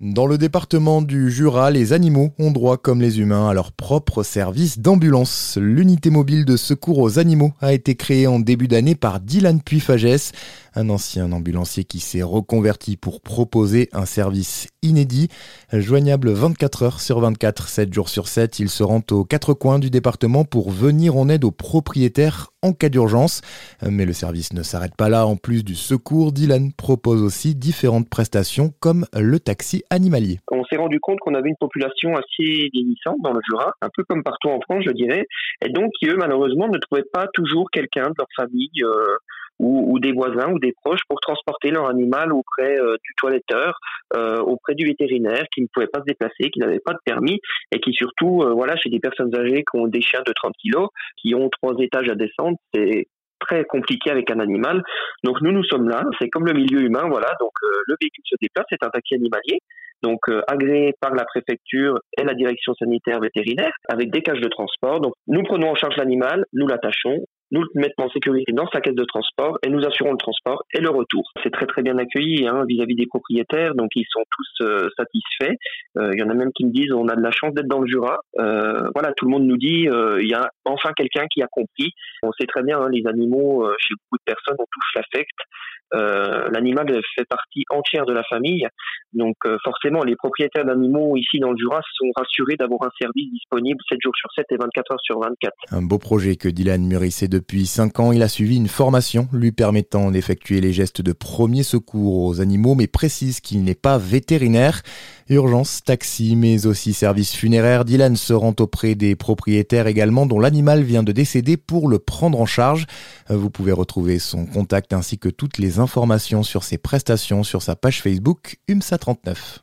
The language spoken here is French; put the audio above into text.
Dans le département du Jura, les animaux ont droit, comme les humains, à leur propre service d'ambulance. L'unité mobile de secours aux animaux a été créée en début d'année par Dylan Puyfagès, un ancien ambulancier qui s'est reconverti pour proposer un service inédit. Joignable 24 heures sur 24, 7 jours sur 7, il se rend aux quatre coins du département pour venir en aide aux propriétaires en cas d'urgence. Mais le service ne s'arrête pas là. En plus du secours, Dylan propose aussi différentes prestations comme le taxi animalier. On s'est rendu compte qu'on avait une population assez vieillissante dans le Jura, un peu comme partout en France, je dirais, et donc qui, eux, malheureusement, ne trouvaient pas toujours quelqu'un de leur famille euh, ou, des voisins ou des proches pour transporter leur animal auprès euh, du toiletteur, euh, auprès du vétérinaire, qui ne pouvait pas se déplacer, qui n'avait pas de permis et qui surtout, voilà, chez des personnes âgées qui ont des chiens de 30 kilos, qui ont trois étages à descendre, c'est très compliqué avec un animal. Donc nous, nous sommes là. C'est comme le milieu humain, voilà. Donc euh, le véhicule se déplace, c'est un taxi animalier, donc euh, agréé par la préfecture et la direction sanitaire vétérinaire, avec des cages de transport. Donc nous prenons en charge l'animal, nous l'attachons, nous le mettons en sécurité dans sa caisse de transport et nous assurons le transport et le retour. C'est très très bien accueilli hein, vis-à-vis des propriétaires, donc ils sont tous euh, satisfaits. Euh, il y en a même qui me disent on a de la chance d'être dans le Jura. Euh, voilà, tout le monde nous dit il y a enfin quelqu'un qui a compris. On sait très bien hein, les animaux chez beaucoup de personnes on touche l'affect. Euh, l'animal fait partie entière de la famille. Donc euh, forcément, les propriétaires d'animaux ici dans le Jura sont rassurés d'avoir un service disponible 7 jours sur 7 et 24 heures sur 24. Un beau projet que Dylan mûrissait depuis 5 ans. Il a suivi une formation lui permettant d'effectuer les gestes de premier secours aux animaux, mais précise qu'il n'est pas vétérinaire. Urgence, taxi, mais aussi service funéraire. Dylan se rend auprès des propriétaires également dont l'animal vient de décéder pour le prendre en charge. Vous pouvez retrouver son contact ainsi que toutes les informations sur ses prestations sur sa page Facebook UMSA39.